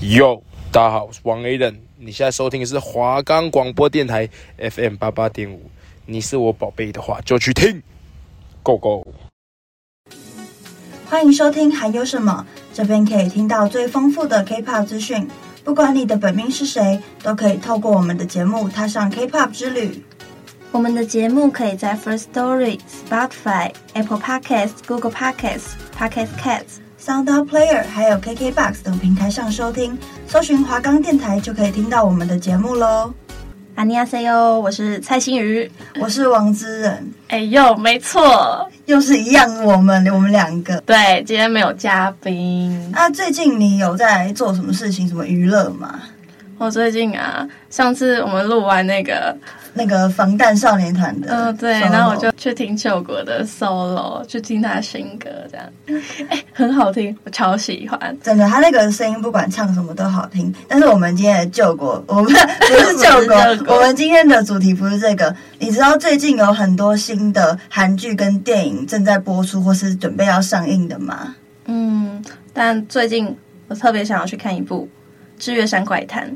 哟，大家好，我是王 Aden，你现在收听的是华冈广播电台 FM 八八点五。你是我宝贝的话，就去听，Go Go！欢迎收听，还有什么？这边可以听到最丰富的 K-pop 资讯。不管你的本命是谁，都可以透过我们的节目踏上 K-pop 之旅。我们的节目可以在 First Story、Spotify、Apple Podcasts、Google Podcasts、Podcast Cats、Sound On Player 还有 KKBox 等平台上收听，搜寻华冈电台就可以听到我们的节目喽。阿尼亚塞哟，我是蔡心瑜，我是王之仁。哎呦，没错，又是一样，我们我们两个。对，今天没有嘉宾。那、啊、最近你有在做什么事情，什么娱乐吗？我最近啊，上次我们录完那个那个防弹少年团的，嗯，对，然后我就去听柾国的 solo，去听他新歌，这样，哎，很好听，我超喜欢，真的，他那个声音不管唱什么都好听。但是我们今天的救国，我们不是救国，我们今天的主题不是这个。你知道最近有很多新的韩剧跟电影正在播出或是准备要上映的吗？嗯，但最近我特别想要去看一部《日月山怪谈》。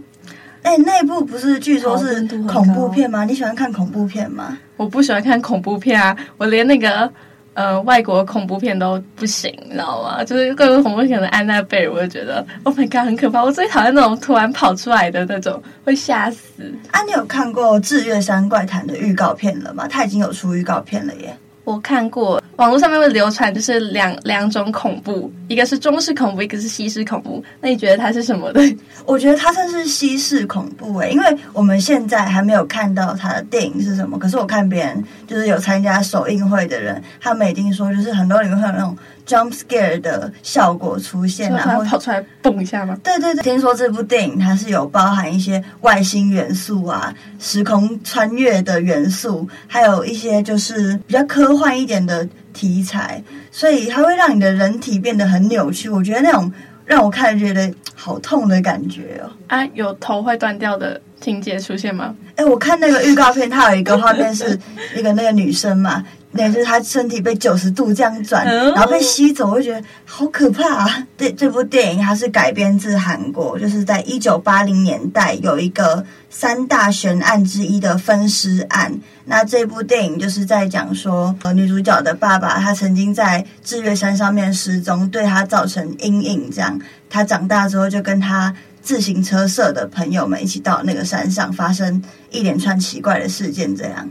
哎、欸，那一部不是据说是恐怖片吗？你喜欢看恐怖片吗？我不喜欢看恐怖片啊，我连那个呃外国恐怖片都不行，你知道吗？就是各种恐怖片的安娜贝尔，我就觉得 Oh my God 很可怕。我最讨厌那种突然跑出来的那种，会吓死。啊，你有看过《智月山怪谈》的预告片了吗？它已经有出预告片了耶。我看过，网络上面会流传，就是两两种恐怖，一个是中式恐怖，一个是西式恐怖。那你觉得它是什么的？我觉得它算是西式恐怖诶，因为我们现在还没有看到它的电影是什么。可是我看别人就是有参加首映会的人，他们已经说，就是很多里面会有那种 jump scare 的效果出现，然后跑出来蹦一下吗？对对对，听说这部电影它是有包含一些外星元素啊，时空穿越的元素，还有一些就是比较科幻一点的题材，所以它会让你的人体变得很扭曲。我觉得那种让我看着觉得好痛的感觉哦。啊，有头会断掉的情节出现吗？哎，我看那个预告片，它有一个画面是一个那个女生嘛。那就是他身体被九十度这样转，然后被吸走，我就觉得好可怕啊！这这部电影它是改编自韩国，就是在一九八零年代有一个三大悬案之一的分尸案。那这部电影就是在讲说，呃，女主角的爸爸他曾经在智月山上面失踪，对他造成阴影。这样，他长大之后就跟他自行车社的朋友们一起到那个山上，发生一连串奇怪的事件。这样，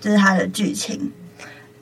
这，就是他的剧情。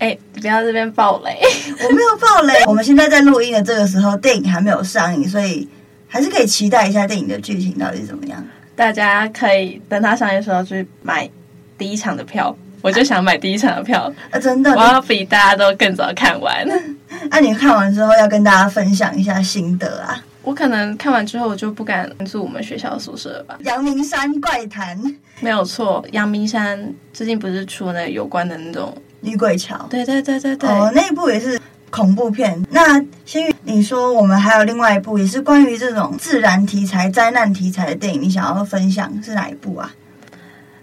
哎、欸，不要这边爆雷！我没有爆雷。我们现在在录音的这个时候，电影还没有上映，所以还是可以期待一下电影的剧情到底怎么样。大家可以等它上映的时候去买第一场的票。我就想买第一场的票啊！真的，我要比大家都更早看完。那、啊、你看完之后要跟大家分享一下心得啊！我可能看完之后我就不敢住我们学校宿舍了吧？阳明山怪谈没有错，阳明山最近不是出了那有关的那种。女鬼桥，对对对对对，哦，那一部也是恐怖片。那星宇，你说我们还有另外一部，也是关于这种自然题材、灾难题材的电影，你想要分享是哪一部啊？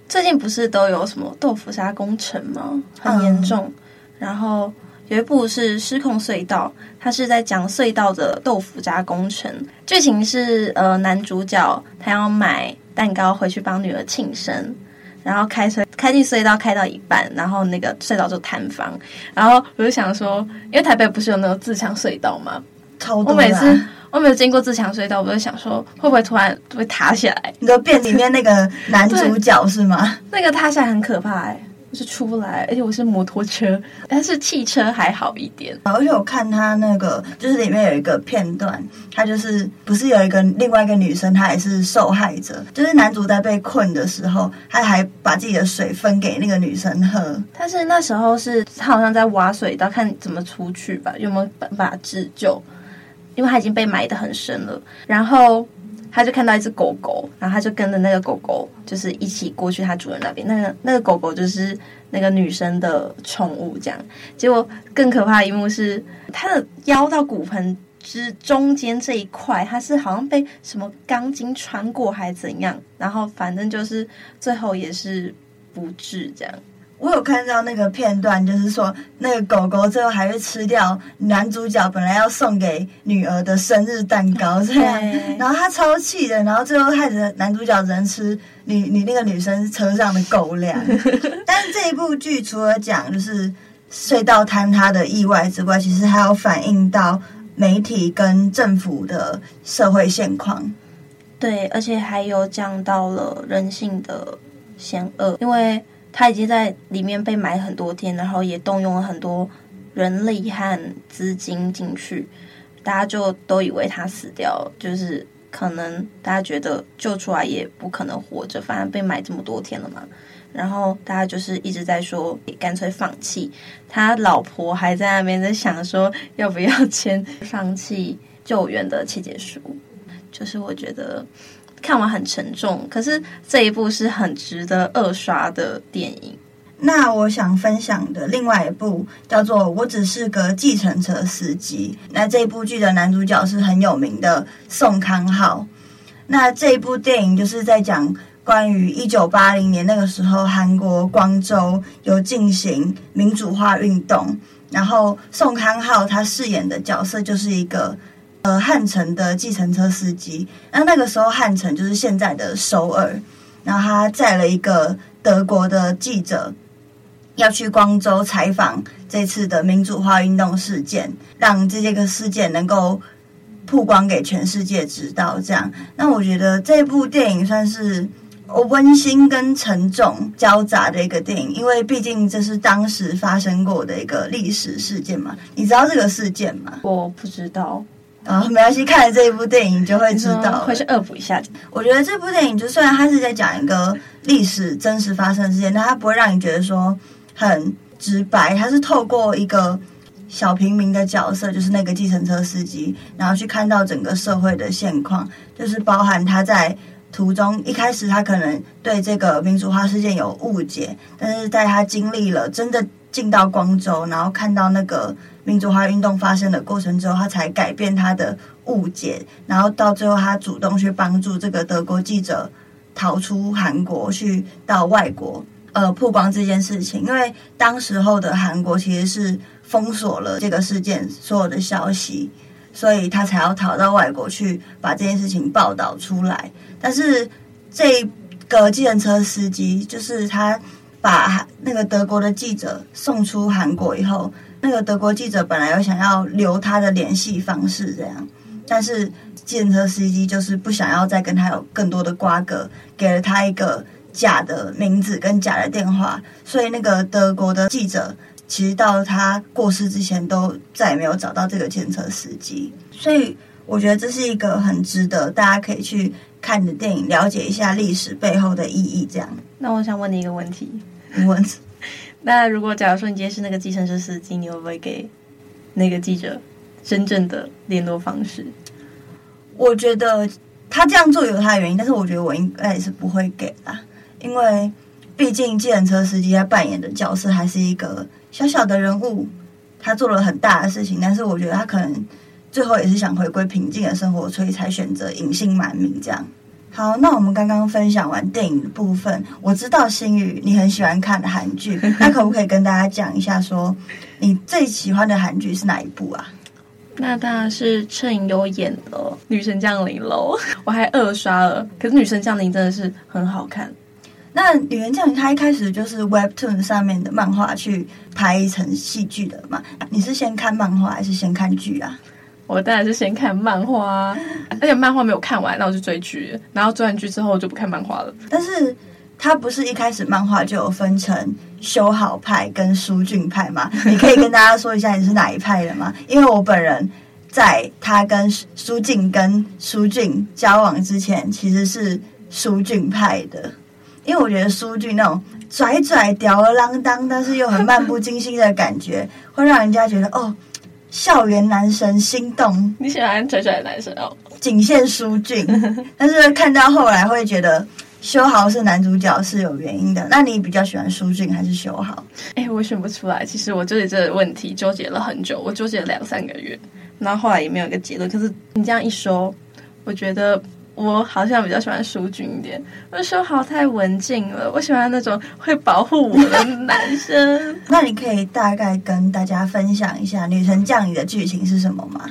最近不是都有什么豆腐渣工程吗？很严重。嗯、然后有一部是《失控隧道》，它是在讲隧道的豆腐渣工程。剧情是呃，男主角他要买蛋糕回去帮女儿庆生。然后开车开进隧道，开到一半，然后那个隧道就坍方。然后我就想说，因为台北不是有那种自强隧道吗？超多。我每次我没有经过自强隧道，我就想说，会不会突然会塌下来？你的变里面那个男主角是吗？那个塌下来很可怕哎、欸。是出来，而且我是摩托车，但是汽车还好一点。而且我看他那个，就是里面有一个片段，他就是不是有一个另外一个女生，她也是受害者。就是男主在被困的时候，他还把自己的水分给那个女生喝。但是那时候是他好像在挖水道，看怎么出去吧，有没有办法自救？因为他已经被埋得很深了。然后。他就看到一只狗狗，然后他就跟着那个狗狗，就是一起过去他主人那边。那个那个狗狗就是那个女生的宠物，这样。结果更可怕的一幕是，他的腰到骨盆之中间这一块，他是好像被什么钢筋穿过还是怎样，然后反正就是最后也是不治这样。我有看到那个片段，就是说那个狗狗最后还是吃掉男主角本来要送给女儿的生日蛋糕，这样，然后他超气的，然后最后害得男主角只能吃你你那个女生车上的狗粮。但是这一部剧除了讲就是隧道坍塌的意外之外，其实还有反映到媒体跟政府的社会现况。对，而且还有讲到了人性的险恶，因为。他已经在里面被埋很多天，然后也动用了很多人力和资金进去，大家就都以为他死掉，就是可能大家觉得救出来也不可能活着，反正被埋这么多天了嘛。然后大家就是一直在说，干脆放弃。他老婆还在那边在想说，要不要签放弃救援的切结书。就是我觉得。看完很沉重，可是这一部是很值得二刷的电影。那我想分享的另外一部叫做《我只是个计程车司机》。那这一部剧的男主角是很有名的宋康昊。那这一部电影就是在讲关于一九八零年那个时候，韩国光州有进行民主化运动，然后宋康昊他饰演的角色就是一个。呃，汉城的计程车司机，那那个时候汉城就是现在的首尔，然后他载了一个德国的记者，要去光州采访这次的民主化运动事件，让这些个事件能够曝光给全世界知道。这样，那我觉得这部电影算是温馨跟沉重交杂的一个电影，因为毕竟这是当时发生过的一个历史事件嘛。你知道这个事件吗？我不知道。啊、哦，没关系，看了这一部电影就会知道，会去恶补一下。我觉得这部电影，就虽然它是在讲一个历史真实发生的事件，但它不会让你觉得说很直白。它是透过一个小平民的角色，就是那个计程车司机，然后去看到整个社会的现况，就是包含他在途中一开始他可能对这个民主化事件有误解，但是在他经历了真的进到光州，然后看到那个。民主化运动发生的过程之后，他才改变他的误解，然后到最后，他主动去帮助这个德国记者逃出韩国，去到外国，呃，曝光这件事情。因为当时候的韩国其实是封锁了这个事件所有的消息，所以他才要逃到外国去把这件事情报道出来。但是这个计程车司机，就是他把那个德国的记者送出韩国以后。那个德国记者本来有想要留他的联系方式，这样，但是计程车司机就是不想要再跟他有更多的瓜葛，给了他一个假的名字跟假的电话，所以那个德国的记者其实到他过世之前都再也没有找到这个计程车司机，所以我觉得这是一个很值得大家可以去看的电影，了解一下历史背后的意义。这样，那我想问你一个问题，你问。那如果假如说你今天是那个计程车司机，你会不会给那个记者真正的联络方式？我觉得他这样做有他的原因，但是我觉得我应该也是不会给啦，因为毕竟计程车司机他扮演的角色还是一个小小的人物，他做了很大的事情，但是我觉得他可能最后也是想回归平静的生活，所以才选择隐姓埋名这样。好，那我们刚刚分享完电影的部分，我知道心宇你很喜欢看的韩剧，那可不可以跟大家讲一下说，说你最喜欢的韩剧是哪一部啊？那当然是车银优演的《女神降临》喽，我还二刷了，可是《女神降临》真的是很好看。那《女神降临》它一开始就是 Webtoon 上面的漫画去拍成戏剧的嘛？你是先看漫画还是先看剧啊？我当然是先看漫画，而且漫画没有看完，那我就追剧，然后追完剧之后就不看漫画了。但是它不是一开始漫画就有分成修好派跟书俊派吗？你可以跟大家说一下你是哪一派的吗？因为我本人在他跟苏静跟苏俊交往之前，其实是书俊派的，因为我觉得苏俊那种拽拽吊儿郎当，但是又很漫不经心的感觉，会让人家觉得哦。校园男神心动，你喜欢拽拽的男生哦？仅限舒俊，但是看到后来会觉得修豪是男主角是有原因的。那你比较喜欢舒俊还是修豪？哎、欸，我选不出来。其实我纠结这个问题纠结了很久，我纠结了两三个月，然后后来也没有一个结论。可是你这样一说，我觉得我好像比较喜欢书君一点，我说好太文静了，我喜欢那种会保护我的男生。那你可以大概跟大家分享一下《女神降临》的剧情是什么吗？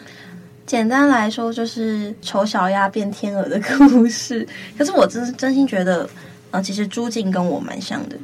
简单来说，就是丑小鸭变天鹅的故事。可是我真真心觉得，呃，其实朱静跟我蛮像的，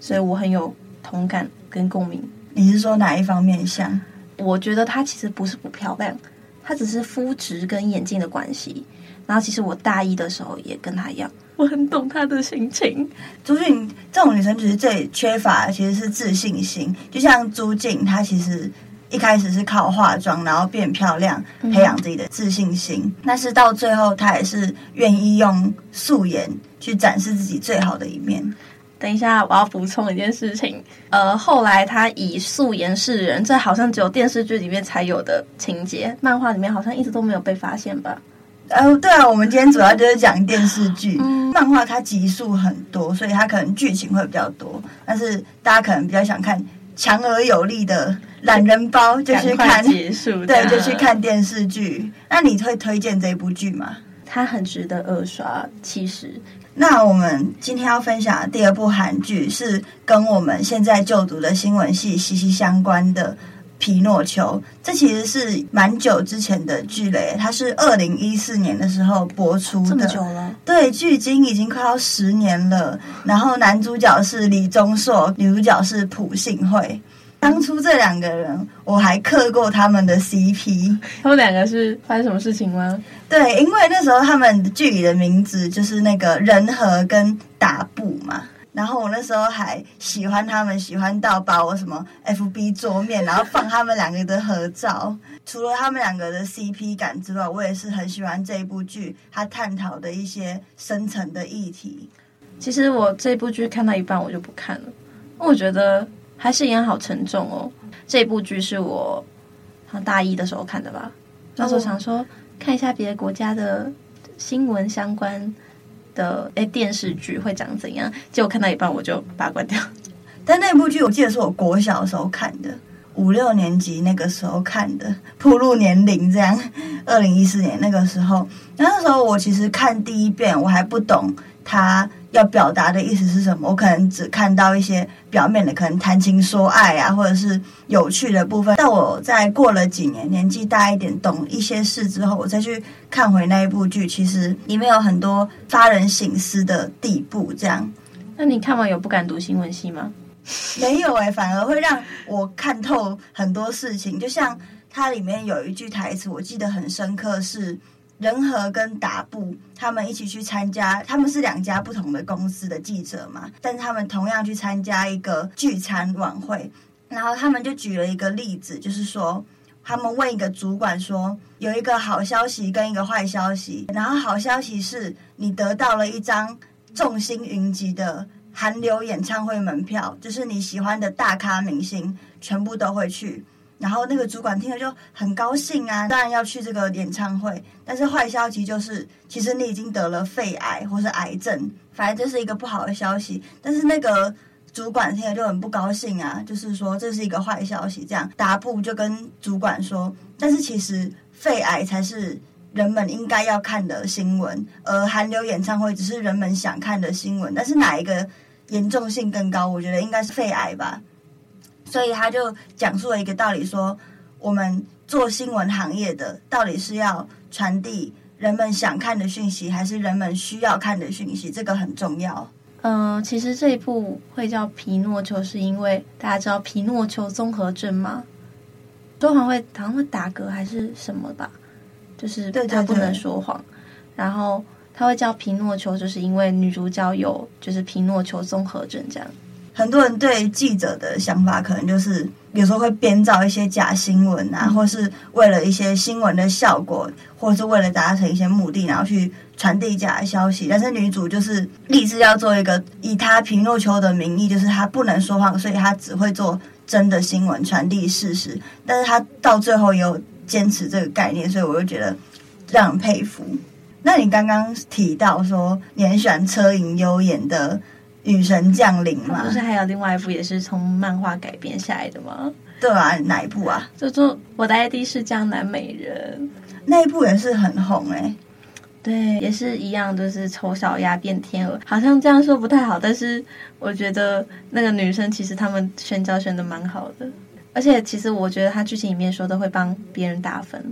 所以我很有同感跟共鸣。你是说哪一方面像？我觉得她其实不是不漂亮，她只是肤质跟眼睛的关系。然后其实我大一的时候也跟她一样，我很懂她的心情。朱静这种女生其实最缺乏的其实是自信心，就像朱静，她其实一开始是靠化妆，然后变漂亮，培养自己的自信心。嗯、但是到最后，她也是愿意用素颜去展示自己最好的一面。等一下，我要补充一件事情。呃，后来他以素颜示人，这好像只有电视剧里面才有的情节，漫画里面好像一直都没有被发现吧？呃，对啊，我们今天主要就是讲电视剧，嗯、漫画它集数很多，所以它可能剧情会比较多。但是大家可能比较想看强而有力的懒人包，就去看结束，对，就去看电视剧。那你会推荐这部剧吗？它很值得二刷，其实。那我们今天要分享的第二部韩剧是跟我们现在就读的新闻系息息相关的。皮诺丘，这其实是蛮久之前的剧嘞，它是二零一四年的时候播出的，这么久了。对，距今已经快要十年了。然后男主角是李钟硕，女主角是朴信惠。当初这两个人，我还磕过他们的 CP。他们两个是发生什么事情吗？对，因为那时候他们剧里的名字就是那个仁和跟打布嘛。然后我那时候还喜欢他们，喜欢到把我什么 FB 桌面，然后放他们两个的合照。除了他们两个的 CP 感之外，我也是很喜欢这一部剧，它探讨的一些深层的议题。其实我这部剧看到一半我就不看了，我觉得还是一样好沉重哦。这部剧是我大一的时候看的吧，那时候想说看一下别的国家的新闻相关。的诶，电视剧会长怎样？结果看到一半我就把它关掉。但那部剧我记得是我国小的时候看的，五六年级那个时候看的，铺路年龄这样。二零一四年那个时候，那那时候我其实看第一遍我还不懂他要表达的意思是什么，我可能只看到一些表面的，可能谈情说爱啊，或者是有趣的部分。但我在过了几年，年纪大一点，懂一些事之后，我再去看回那一部剧，其实里面有很多发人省思的地步。这样，那你看完有不敢读新闻系吗？没有哎、欸，反而会让我看透很多事情。就像它里面有一句台词，我记得很深刻是。仁和跟达布他们一起去参加，他们是两家不同的公司的记者嘛，但是他们同样去参加一个聚餐晚会，然后他们就举了一个例子，就是说他们问一个主管说，有一个好消息跟一个坏消息，然后好消息是你得到了一张众星云集的韩流演唱会门票，就是你喜欢的大咖明星全部都会去。然后那个主管听了就很高兴啊，当然要去这个演唱会。但是坏消息就是，其实你已经得了肺癌或是癌症，反正这是一个不好的消息。但是那个主管听了就很不高兴啊，就是说这是一个坏消息。这样达布就跟主管说，但是其实肺癌才是人们应该要看的新闻，而韩流演唱会只是人们想看的新闻。但是哪一个严重性更高？我觉得应该是肺癌吧。所以他就讲述了一个道理说，我们做新闻行业的，到底是要传递人们想看的讯息，还是人们需要看的讯息？这个很重要。嗯、其实这一部会叫皮诺丘，是因为大家知道皮诺丘综合症吗？说谎会好像会打嗝还是什么吧？就是他不能说谎，然后他会叫皮诺丘，就是因为女主角有就是皮诺丘综合症这样。很多人对记者的想法，可能就是有时候会编造一些假新闻啊，或是为了一些新闻的效果，或是为了达成一些目的，然后去传递假的消息。但是女主就是立志要做一个以她皮诺丘的名义，就是她不能说谎，所以她只会做真的新闻，传递事实。但是她到最后也有坚持这个概念，所以我就觉得让人佩服。那你刚刚提到说你很喜欢车银优演的。女神降临嘛，不是还有另外一部也是从漫画改编下来的吗？对啊，哪一部啊？就说我的 ID 是江南美人，那一部也是很红哎、欸。对，也是一样，就是丑小鸭变天鹅，好像这样说不太好，但是我觉得那个女生其实他们选角选的蛮好的，而且其实我觉得她剧情里面说的会帮别人打分，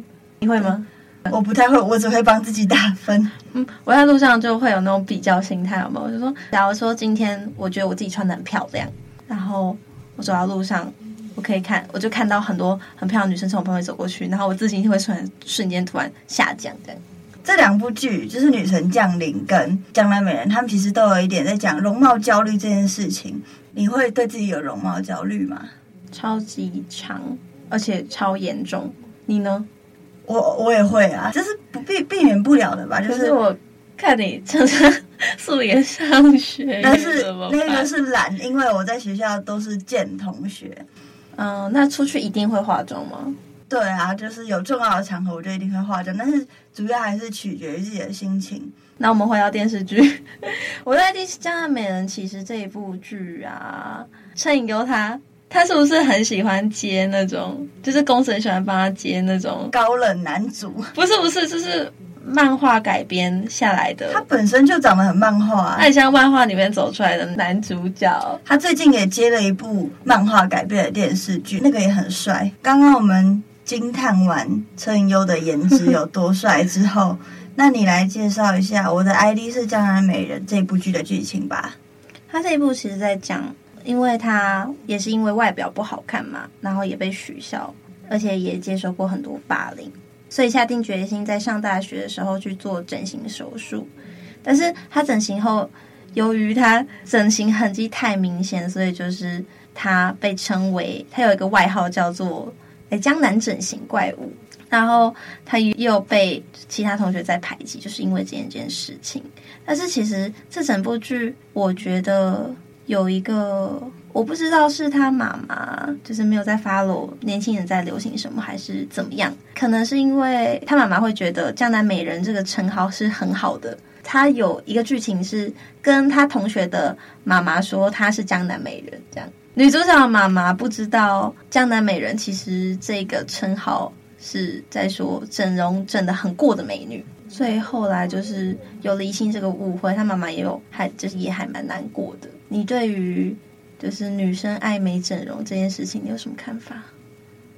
你会吗？我不太会，我只会帮自己打分。嗯，我在路上就会有那种比较心态，有没有？我就说，假如说今天我觉得我自己穿的很漂亮，然后我走到路上，我可以看，我就看到很多很漂亮的女生从我旁边走过去，然后我自信会瞬瞬间突然下降，这样。这两部剧就是《女神降临》跟《江南美人》，他们其实都有一点在讲容貌焦虑这件事情。你会对自己有容貌焦虑吗？超级长，而且超严重。你呢？我我也会啊，这是不避避免不了的吧？就是，是我看你常常 素颜上学，但是那个是懒，因为我在学校都是见同学。嗯，那出去一定会化妆吗？对啊，就是有重要的场合我就一定会化妆，但是主要还是取决于自己的心情。那我们回到电视剧，我在《第江南美人》其实这一部剧啊，车银优他。他是不是很喜欢接那种，就是公司很喜欢帮他接那种高冷男主？不是不是，就是漫画改编下来的。他本身就长得很漫画啊，很像漫画里面走出来的男主角。他最近也接了一部漫画改编的电视剧，那个也很帅。刚刚我们惊叹完车银优的颜值有多帅之后，那你来介绍一下《我的 ID 是江南美人》这部剧的剧情吧。他这一部其实在讲。因为他也是因为外表不好看嘛，然后也被取笑，而且也接受过很多霸凌，所以下定决心在上大学的时候去做整形手术。但是他整形后，由于他整形痕迹太明显，所以就是他被称为他有一个外号叫做“哎江南整形怪物”。然后他又被其他同学在排挤，就是因为这件件事情。但是其实这整部剧，我觉得。有一个我不知道是他妈妈，就是没有在 follow 年轻人在流行什么，还是怎么样？可能是因为他妈妈会觉得“江南美人”这个称号是很好的。他有一个剧情是跟他同学的妈妈说他是江南美人，这样女主角的妈妈不知道“江南美人”其实这个称号是在说整容整得很过的美女。所以后来就是有了疑心这个误会，他妈妈也有还就是也还蛮难过的。你对于就是女生爱美整容这件事情，你有什么看法？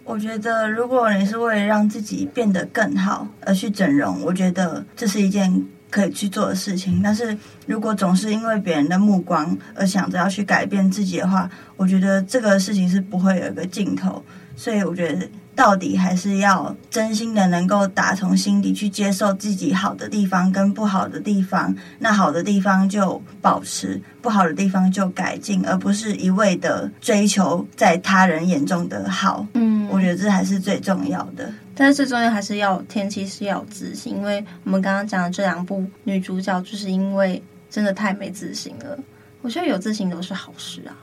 我觉得如果你是为了让自己变得更好而去整容，我觉得这是一件可以去做的事情。但是如果总是因为别人的目光而想着要去改变自己的话，我觉得这个事情是不会有一个尽头。所以我觉得。到底还是要真心的能够打从心底去接受自己好的地方跟不好的地方，那好的地方就保持，不好的地方就改进，而不是一味的追求在他人眼中的好。嗯，我觉得这还是最重要的。但是最重要还是要天气是要有自信，因为我们刚刚讲的这两部女主角就是因为真的太没自信了。我觉得有自信都是好事啊。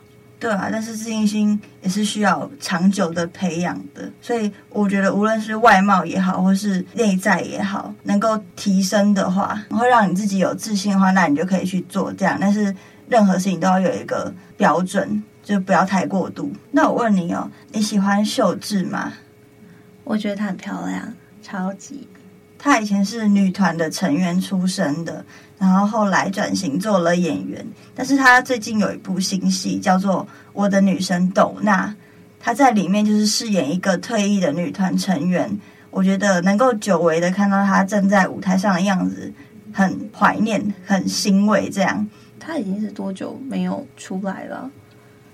对啊，但是自信心也是需要长久的培养的，所以我觉得无论是外貌也好，或是内在也好，能够提升的话，会让你自己有自信的话，那你就可以去做这样。但是任何事情都要有一个标准，就不要太过度。那我问你哦，你喜欢秀智吗？我觉得她很漂亮，超级。她以前是女团的成员出身的。然后后来转型做了演员，但是她最近有一部新戏叫做《我的女神斗娜》，她在里面就是饰演一个退役的女团成员。我觉得能够久违的看到她站在舞台上的样子，很怀念，很欣慰。这样，她已经是多久没有出来了？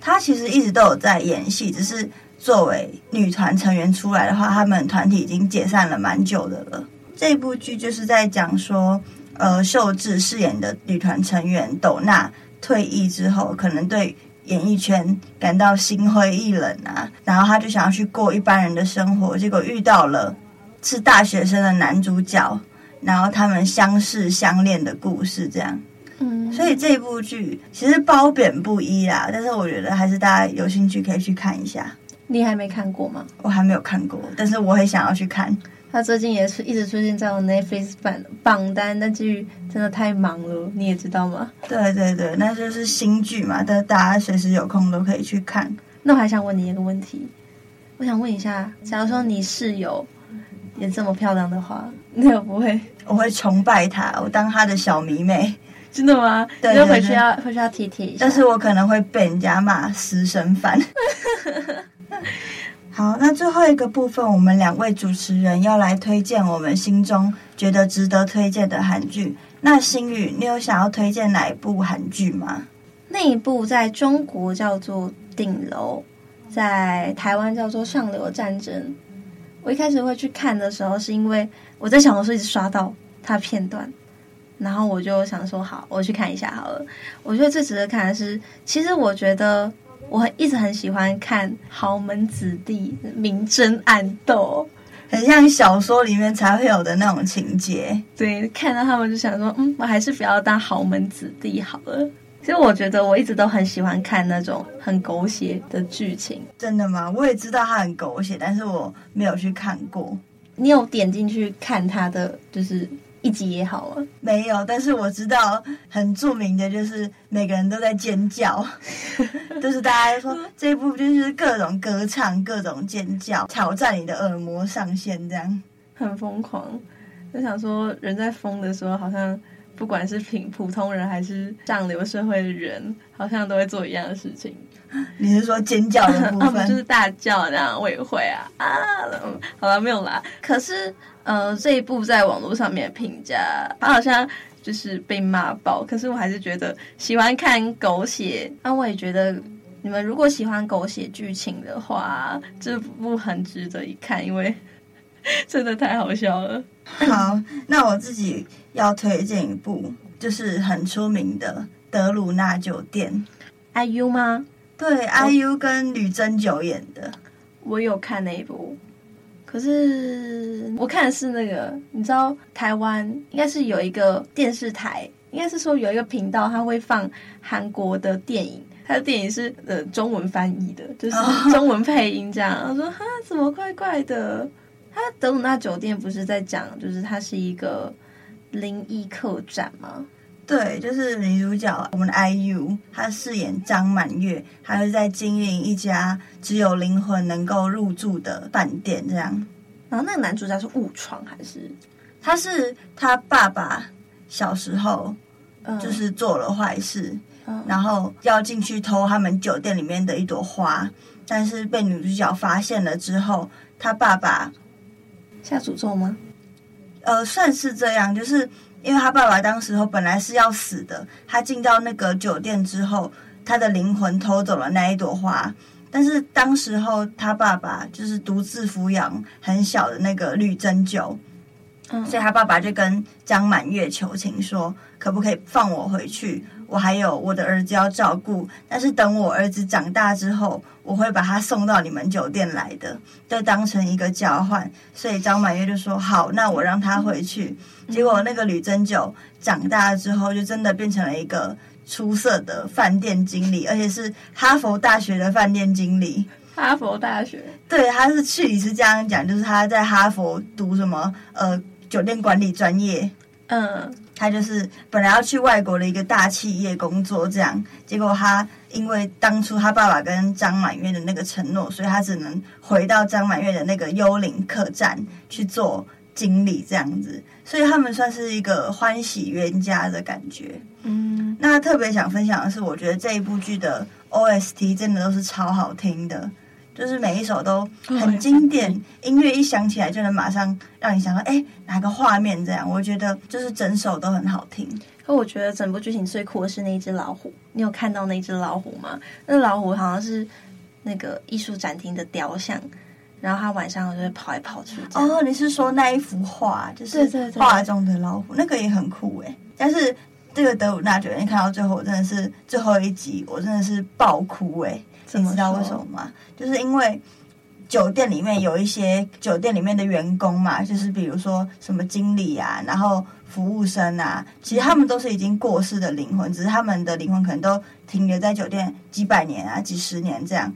她其实一直都有在演戏，只是作为女团成员出来的话，他们团体已经解散了蛮久的了。这部剧就是在讲说。呃，秀智饰演的女团成员斗娜退役之后，可能对演艺圈感到心灰意冷啊，然后她就想要去过一般人的生活，结果遇到了是大学生的男主角，然后他们相识相恋的故事，这样。嗯，所以这部剧其实褒贬不一啦，但是我觉得还是大家有兴趣可以去看一下。你还没看过吗？我还没有看过，但是我很想要去看。他最近也是一直出现在我 Netflix 榜榜单，那剧真的太忙了，你也知道吗？对对对，那就是新剧嘛，但大家随时有空都可以去看。那我还想问你一个问题，我想问一下，假如说你室友也这么漂亮的话，你会不会我会崇拜她，我当她的小迷妹。真的吗？对，就回去要回去要提提一下。但是我可能会被人家骂私生饭。好，那最后一个部分，我们两位主持人要来推荐我们心中觉得值得推荐的韩剧。那星宇，你有想要推荐哪一部韩剧吗？那一部在中国叫做《顶楼》，在台湾叫做《上流战争》。我一开始会去看的时候，是因为我在小红书一直刷到它片段，然后我就想说，好，我去看一下好了。我觉得最值得看的是，其实我觉得。我一直很喜欢看豪门子弟明争暗斗，很像小说里面才会有的那种情节。对，看到他们就想说，嗯，我还是不要当豪门子弟好了。其实我觉得我一直都很喜欢看那种很狗血的剧情。真的吗？我也知道它很狗血，但是我没有去看过。你有点进去看他的，就是。一集也好啊，没有，但是我知道很著名的就是每个人都在尖叫，就是大家说这一部就是各种歌唱、各种尖叫，挑战你的耳膜上限，这样很疯狂。就想说，人在疯的时候，好像不管是平普通人还是上流社会的人，好像都会做一样的事情。你是说尖叫的部分？啊、就是大叫这样，我也会啊啊！好了，没有啦。可是。呃，这一部在网络上面评价，他好像就是被骂爆。可是我还是觉得喜欢看狗血。那、啊、我也觉得，你们如果喜欢狗血剧情的话，这部很值得一看，因为 真的太好笑了。好，那我自己要推荐一部，就是很出名的《德鲁纳酒店》。IU 吗？对，IU 跟吕珍九演的。我有看那一部。可是我看的是那个，你知道台湾应该是有一个电视台，应该是说有一个频道，它会放韩国的电影，它的电影是呃中文翻译的，就是 中文配音这样。我说哈，怎么怪怪的？他德鲁纳酒店不是在讲，就是它是一个灵异客栈吗？对，就是女主角我们的 IU，她饰演张满月，还是在经营一家只有灵魂能够入住的饭店这样。然后那个男主角是误闯还是？他是他爸爸小时候就是做了坏事，嗯、然后要进去偷他们酒店里面的一朵花，但是被女主角发现了之后，他爸爸下诅咒吗？呃，算是这样，就是。因为他爸爸当时候本来是要死的，他进到那个酒店之后，他的灵魂偷走了那一朵花。但是当时候他爸爸就是独自抚养很小的那个绿针灸，嗯，所以他爸爸就跟张满月求情说，可不可以放我回去？我还有我的儿子要照顾，但是等我儿子长大之后，我会把他送到你们酒店来的，就当成一个交换。所以张满月就说好，那我让他回去。结果那个吕珍九长大之后，就真的变成了一个出色的饭店经理，而且是哈佛大学的饭店经理。哈佛大学？对，他是去理是这样讲，就是他在哈佛读什么呃酒店管理专业。嗯，他就是本来要去外国的一个大企业工作，这样，结果他因为当初他爸爸跟张满月的那个承诺，所以他只能回到张满月的那个幽灵客栈去做经理，这样子。所以他们算是一个欢喜冤家的感觉。嗯，那特别想分享的是，我觉得这一部剧的 OST 真的都是超好听的，就是每一首都很经典，音乐一响起来就能马上让你想到，哎，哪个画面这样？我觉得就是整首都很好听。可我觉得整部剧情最酷的是那一只老虎，你有看到那只老虎吗？那老虎好像是那个艺术展厅的雕像。然后他晚上就会跑来跑去。哦，你是说那一幅画，就是画中的老虎，那个也很酷诶。但是这个德鲁纳酒店看到最后，真的是最后一集，我真的是爆哭诶。你知道为什么吗？就是因为酒店里面有一些酒店里面的员工嘛，就是比如说什么经理啊，然后服务生啊，其实他们都是已经过世的灵魂，只是他们的灵魂可能都停留在酒店几百年啊、几十年这样。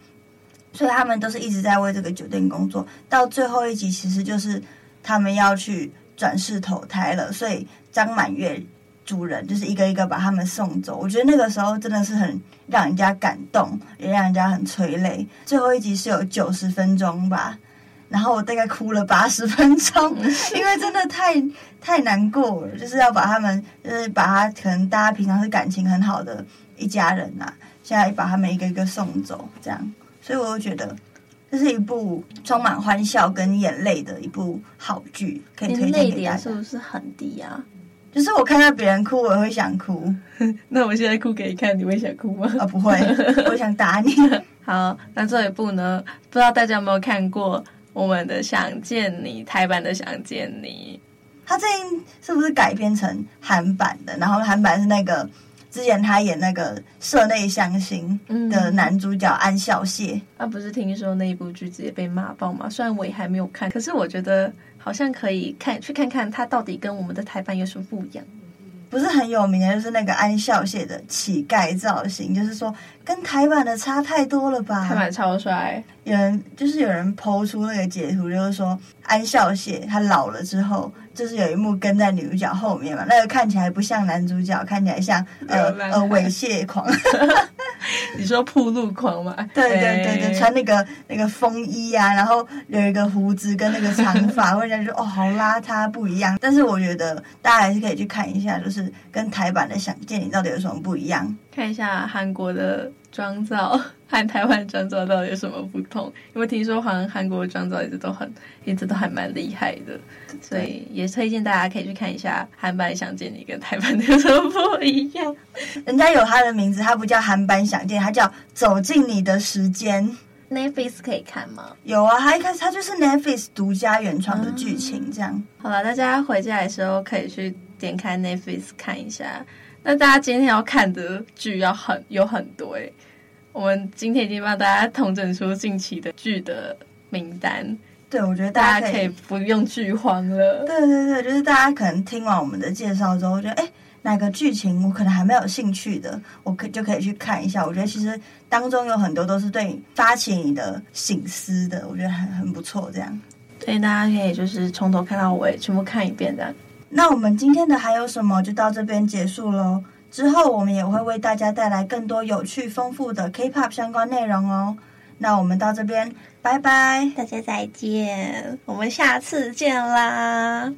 所以他们都是一直在为这个酒店工作，到最后一集其实就是他们要去转世投胎了。所以张满月主人就是一个一个把他们送走。我觉得那个时候真的是很让人家感动，也让人家很催泪。最后一集是有九十分钟吧，然后我大概哭了八十分钟，因为真的太太难过了，就是要把他们，就是把他可能大家平常是感情很好的一家人呐、啊，现在把他们一个一个送走，这样，所以我就觉得这是一部充满欢笑跟眼泪的一部好剧，可以推荐给大家。泪点是不是很低啊？就是我看到别人哭，我也会想哭。那我现在哭给你看，你会想哭吗？啊、哦，不会，我想打你。好，那这一部呢？不知道大家有没有看过我们的《想见你》台版的《想见你》？它最近是不是改编成韩版的？然后韩版是那个之前他演那个《社内相亲》的男主角安孝燮。他、嗯啊、不是听说那一部剧直接被骂爆吗？虽然我也还没有看，可是我觉得。好像可以看去看看它到底跟我们的台版有什么不一样。不是很有名的，就是那个安孝燮的乞丐造型，就是说跟台版的差太多了吧？台版超帅。有人就是有人 po 出那个截图，就是说安孝燮他老了之后，就是有一幕跟在女主角后面嘛，那个看起来不像男主角，看起来像呃呃猥亵狂。你说暴露狂吗？对对对对，穿那个那个风衣啊，然后有一个胡子跟那个长发，会让人说哦好邋遢不一样。但是我觉得大家还是可以去看一下，就是跟台版的《想见你》到底有什么不一样？看一下韩国的妆造。和台湾妆造到底有什么不同？因为听说好像韩国的妆造一直都很，一直都还蛮厉害的，所以也推荐大家可以去看一下韩版《想见你》跟台版的有什么不一样。人家有他的名字，他不叫韩版《想见》，他叫《走进你的时间》。Netflix 可以看吗？有啊，他一开始他就是 Netflix 独家原创的剧情，这样。嗯、好了，大家回家的时候可以去点开 Netflix 看一下。那大家今天要看的剧要很有很多哎、欸。我们今天已经帮大家统整出近期的剧的名单，对，我觉得大家，可以不用剧荒了。对对对，就是大家可能听完我们的介绍之后，觉得哎，哪个剧情我可能还没有兴趣的，我可就可以去看一下。我觉得其实当中有很多都是对你发起你的醒思的，我觉得很很不错。这样，所以大家可以就是从头看到尾，全部看一遍这样。那我们今天的还有什么，就到这边结束喽。之后，我们也会为大家带来更多有趣丰富的 K-pop 相关内容哦。那我们到这边，拜拜，大家再见，我们下次见啦。